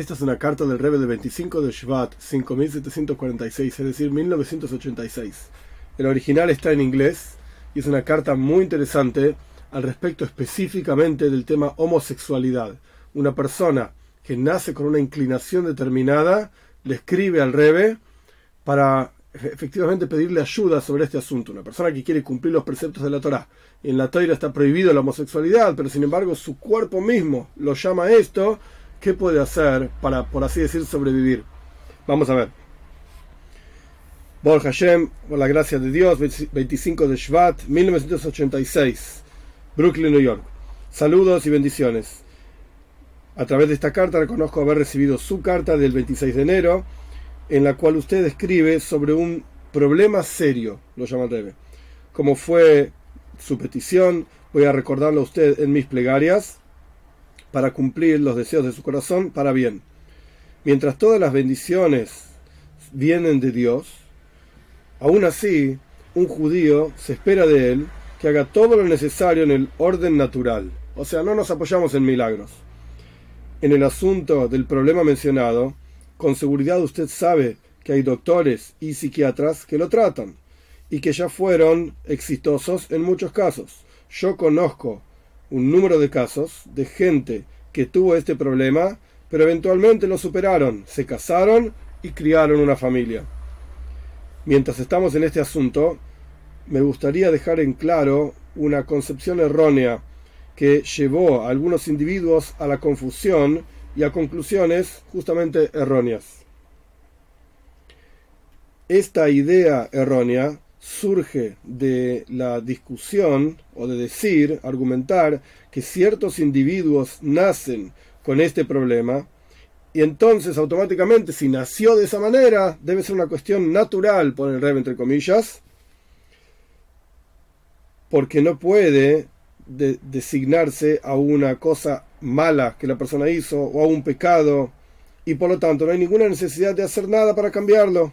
Esta es una carta del Rebbe del 25 de Shvat, 5746, es decir, 1986. El original está en inglés y es una carta muy interesante al respecto específicamente del tema homosexualidad. Una persona que nace con una inclinación determinada le escribe al Rebbe para efectivamente pedirle ayuda sobre este asunto. Una persona que quiere cumplir los preceptos de la Torah. En la Torah está prohibido la homosexualidad, pero sin embargo su cuerpo mismo lo llama esto ¿Qué puede hacer para, por así decir, sobrevivir? Vamos a ver. Bor Hashem, por la gracia de Dios, 25 de Shvat, 1986, Brooklyn, New York. Saludos y bendiciones. A través de esta carta reconozco haber recibido su carta del 26 de enero, en la cual usted escribe sobre un problema serio, lo llama Rebe. Como fue su petición, voy a recordarlo a usted en mis plegarias para cumplir los deseos de su corazón para bien. Mientras todas las bendiciones vienen de Dios, aún así, un judío se espera de él que haga todo lo necesario en el orden natural. O sea, no nos apoyamos en milagros. En el asunto del problema mencionado, con seguridad usted sabe que hay doctores y psiquiatras que lo tratan y que ya fueron exitosos en muchos casos. Yo conozco un número de casos de gente que tuvo este problema, pero eventualmente lo superaron, se casaron y criaron una familia. Mientras estamos en este asunto, me gustaría dejar en claro una concepción errónea que llevó a algunos individuos a la confusión y a conclusiones justamente erróneas. Esta idea errónea surge de la discusión o de decir, argumentar, que ciertos individuos nacen con este problema y entonces automáticamente si nació de esa manera debe ser una cuestión natural, por el rey entre comillas, porque no puede designarse a una cosa mala que la persona hizo o a un pecado y por lo tanto no hay ninguna necesidad de hacer nada para cambiarlo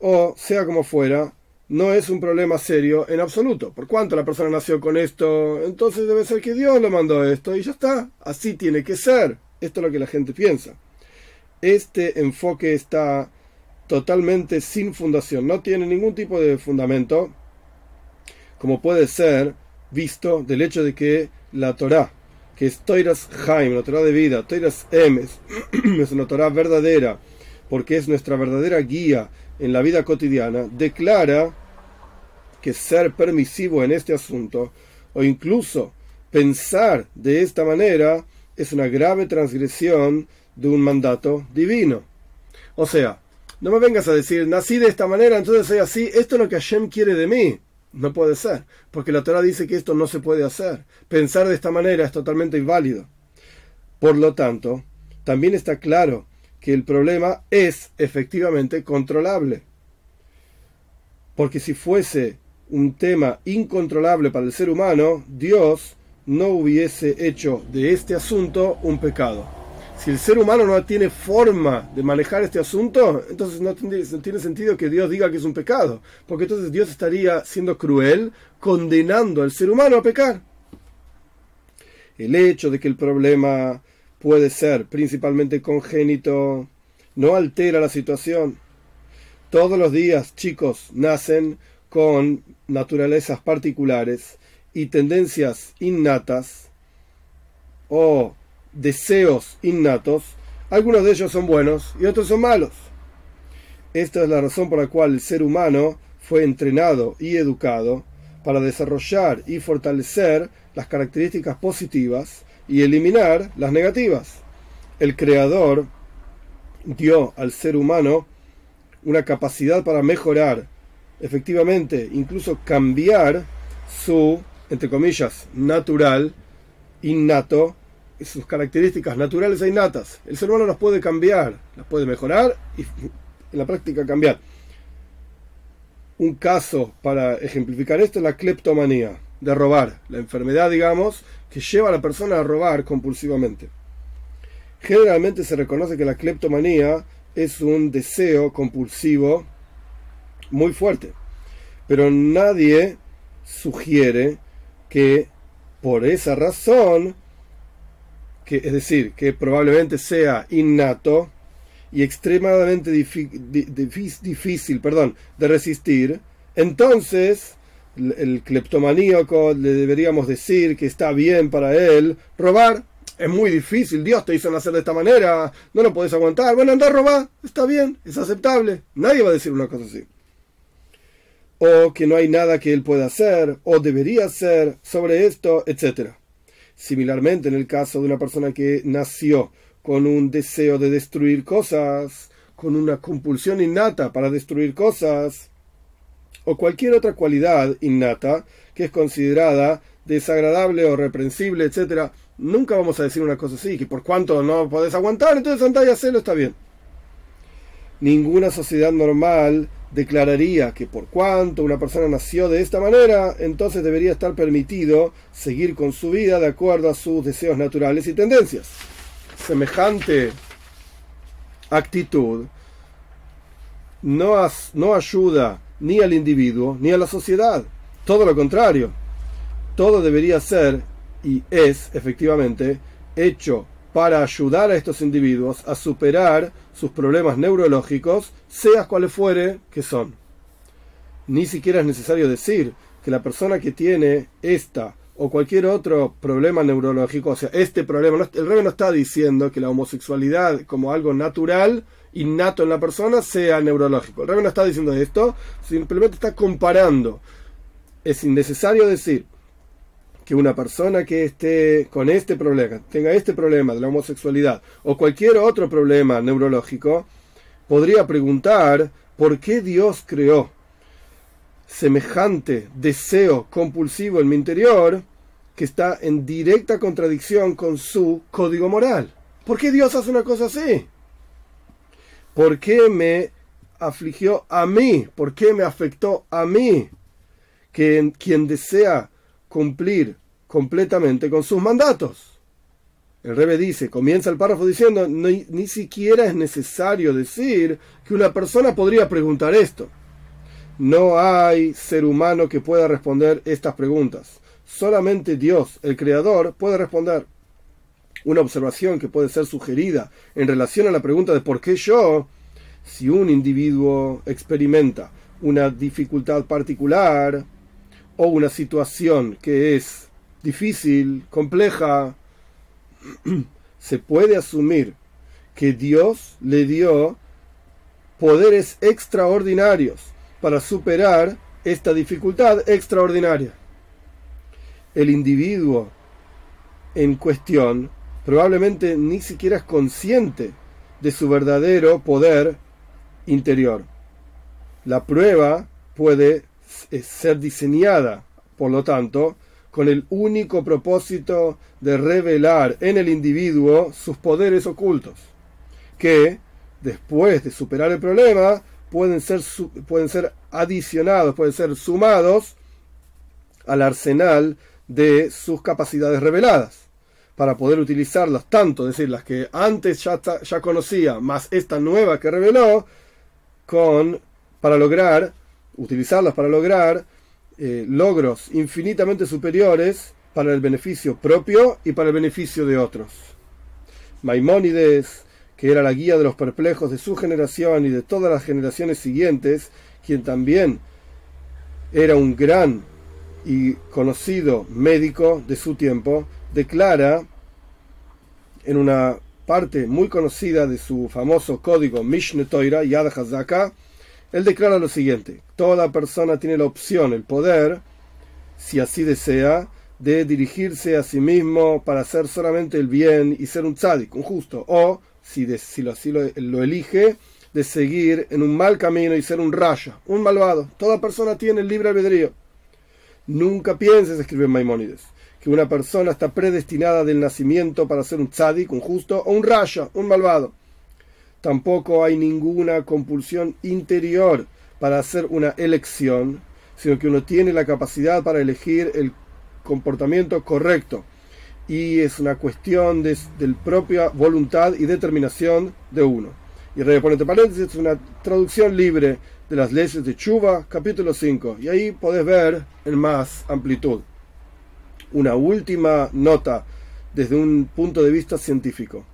o sea como fuera no es un problema serio en absoluto. Por cuanto la persona nació con esto, entonces debe ser que Dios lo mandó esto y ya está. Así tiene que ser. Esto es lo que la gente piensa. Este enfoque está totalmente sin fundación, no tiene ningún tipo de fundamento, como puede ser visto del hecho de que la Torah, que es Toiras Haim, la Torah de vida, Toiras Emes, es una Torah verdadera, porque es nuestra verdadera guía en la vida cotidiana, declara que ser permisivo en este asunto o incluso pensar de esta manera es una grave transgresión de un mandato divino. O sea, no me vengas a decir, nací de esta manera, entonces soy así, esto es lo que Hashem quiere de mí. No puede ser, porque la Torah dice que esto no se puede hacer. Pensar de esta manera es totalmente inválido. Por lo tanto, también está claro que el problema es efectivamente controlable. Porque si fuese un tema incontrolable para el ser humano, Dios no hubiese hecho de este asunto un pecado. Si el ser humano no tiene forma de manejar este asunto, entonces no tiene, sentido que Dios diga que es un pecado, porque entonces Dios estaría siendo cruel, condenando al ser humano a pecar. El hecho de que el problema puede ser principalmente congénito no altera la situación. Todos los días chicos nacen con naturalezas particulares y tendencias innatas o deseos innatos, algunos de ellos son buenos y otros son malos. Esta es la razón por la cual el ser humano fue entrenado y educado para desarrollar y fortalecer las características positivas y eliminar las negativas. El creador dio al ser humano una capacidad para mejorar efectivamente incluso cambiar su, entre comillas, natural, innato, sus características naturales e innatas. El ser humano las puede cambiar, las puede mejorar y en la práctica cambiar. Un caso para ejemplificar esto es la cleptomanía, de robar, la enfermedad, digamos, que lleva a la persona a robar compulsivamente. Generalmente se reconoce que la cleptomanía es un deseo compulsivo muy fuerte. Pero nadie sugiere que por esa razón que, es decir, que probablemente sea innato y extremadamente difícil perdón, de resistir, entonces el cleptomaníaco le deberíamos decir que está bien para él robar. Es muy difícil, Dios te hizo nacer de esta manera, no lo puedes aguantar. Bueno, anda a robar, está bien, es aceptable. Nadie va a decir una cosa así. O que no hay nada que él pueda hacer, o debería hacer sobre esto, etc. Similarmente, en el caso de una persona que nació con un deseo de destruir cosas, con una compulsión innata para destruir cosas, o cualquier otra cualidad innata que es considerada desagradable o reprensible, etc., nunca vamos a decir una cosa así, que por cuanto no podés aguantar, entonces andá y hacelo, está bien. Ninguna sociedad normal declararía que por cuanto una persona nació de esta manera, entonces debería estar permitido seguir con su vida de acuerdo a sus deseos naturales y tendencias. Semejante actitud no, no ayuda ni al individuo ni a la sociedad. Todo lo contrario. Todo debería ser y es efectivamente hecho para ayudar a estos individuos a superar sus problemas neurológicos, seas cuales fuere que son. Ni siquiera es necesario decir que la persona que tiene esta o cualquier otro problema neurológico, o sea, este problema, el rey no está diciendo que la homosexualidad como algo natural innato en la persona sea neurológico. El rey no está diciendo esto, simplemente está comparando. Es innecesario decir que una persona que esté con este problema, tenga este problema de la homosexualidad o cualquier otro problema neurológico, podría preguntar por qué Dios creó semejante deseo compulsivo en mi interior que está en directa contradicción con su código moral. ¿Por qué Dios hace una cosa así? ¿Por qué me afligió a mí? ¿Por qué me afectó a mí? Que quien desea cumplir completamente con sus mandatos. El Rebe dice, comienza el párrafo diciendo, ni, ni siquiera es necesario decir que una persona podría preguntar esto. No hay ser humano que pueda responder estas preguntas. Solamente Dios, el Creador, puede responder una observación que puede ser sugerida en relación a la pregunta de por qué yo, si un individuo experimenta una dificultad particular o una situación que es difícil, compleja, se puede asumir que Dios le dio poderes extraordinarios para superar esta dificultad extraordinaria. El individuo en cuestión probablemente ni siquiera es consciente de su verdadero poder interior. La prueba puede ser diseñada, por lo tanto, con el único propósito de revelar en el individuo sus poderes ocultos, que, después de superar el problema, pueden ser, pueden ser adicionados, pueden ser sumados al arsenal de sus capacidades reveladas para poder utilizarlas tanto, es decir, las que antes ya, ya conocía, más esta nueva que reveló, con, para lograr, utilizarlas para lograr eh, logros infinitamente superiores para el beneficio propio y para el beneficio de otros. Maimónides, que era la guía de los perplejos de su generación y de todas las generaciones siguientes, quien también era un gran y conocido médico de su tiempo, declara en una parte muy conocida de su famoso código Mishne Toira, Yad Hazaka, él declara lo siguiente: toda persona tiene la opción, el poder, si así desea, de dirigirse a sí mismo para hacer solamente el bien y ser un tzadik, un justo, o, si, si lo, así lo, lo, elige, de seguir en un mal camino y ser un raya, un malvado. Toda persona tiene el libre albedrío. Nunca pienses, escribe Maimónides, que una persona está predestinada del nacimiento para ser un tzadik, un justo, o un raya, un malvado. Tampoco hay ninguna compulsión interior para hacer una elección, sino que uno tiene la capacidad para elegir el comportamiento correcto. Y es una cuestión de, propia voluntad y determinación de uno. Y pone entre paréntesis, es una traducción libre de las leyes de Chuba, capítulo 5. Y ahí podés ver en más amplitud una última nota desde un punto de vista científico.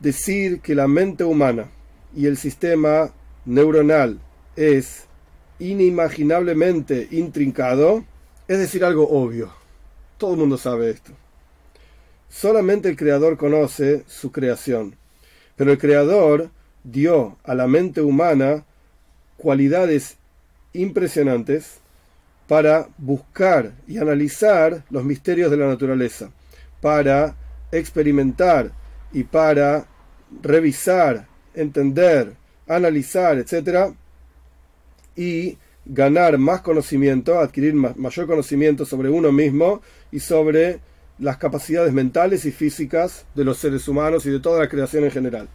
Decir que la mente humana y el sistema neuronal es inimaginablemente intrincado es decir algo obvio. Todo el mundo sabe esto. Solamente el creador conoce su creación. Pero el creador dio a la mente humana cualidades impresionantes para buscar y analizar los misterios de la naturaleza, para experimentar y para revisar, entender, analizar, etc. Y ganar más conocimiento, adquirir mayor conocimiento sobre uno mismo y sobre las capacidades mentales y físicas de los seres humanos y de toda la creación en general.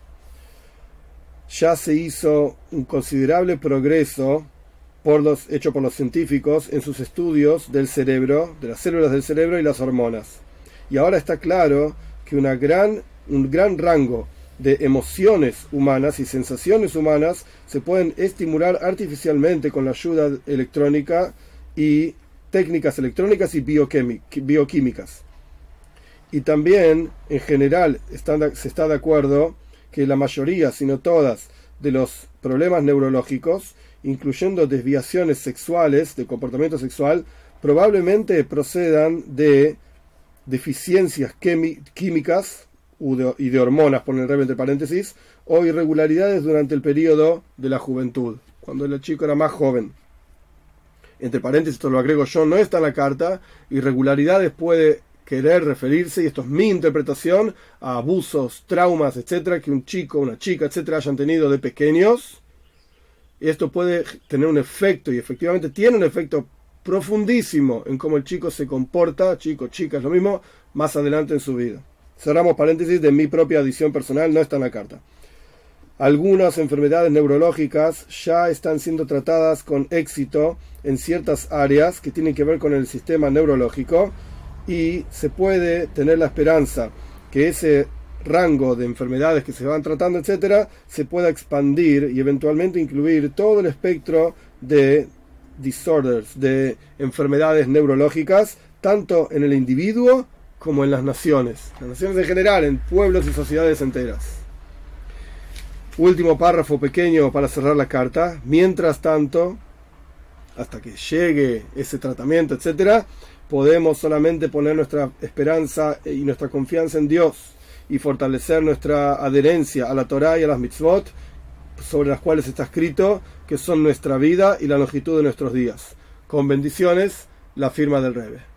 Ya se hizo un considerable progreso por los, hecho por los científicos en sus estudios del cerebro, de las células del cerebro y las hormonas. Y ahora está claro que una gran, un gran rango de emociones humanas y sensaciones humanas se pueden estimular artificialmente con la ayuda electrónica y técnicas electrónicas y bioquímicas. Y también, en general, se está de acuerdo que la mayoría, si no todas, de los problemas neurológicos, incluyendo desviaciones sexuales, de comportamiento sexual, probablemente procedan de deficiencias químicas y de hormonas, pone el rey entre paréntesis, o irregularidades durante el periodo de la juventud, cuando el chico era más joven. Entre paréntesis, esto lo agrego yo, no está en la carta, irregularidades puede querer referirse, y esto es mi interpretación, a abusos, traumas, etcétera, que un chico, una chica, etcétera, hayan tenido de pequeños. Y esto puede tener un efecto, y efectivamente tiene un efecto profundísimo en cómo el chico se comporta, chico, chica, es lo mismo, más adelante en su vida. Cerramos paréntesis de mi propia adición personal, no está en la carta. Algunas enfermedades neurológicas ya están siendo tratadas con éxito en ciertas áreas que tienen que ver con el sistema neurológico y se puede tener la esperanza que ese rango de enfermedades que se van tratando, etcétera, se pueda expandir y eventualmente incluir todo el espectro de disorders, de enfermedades neurológicas, tanto en el individuo como en las naciones, las naciones en general, en pueblos y sociedades enteras. Último párrafo pequeño para cerrar la carta. Mientras tanto, hasta que llegue ese tratamiento, etcétera, podemos solamente poner nuestra esperanza y nuestra confianza en Dios y fortalecer nuestra adherencia a la Torah y a las mitzvot sobre las cuales está escrito que son nuestra vida y la longitud de nuestros días. Con bendiciones, la firma del Rebe.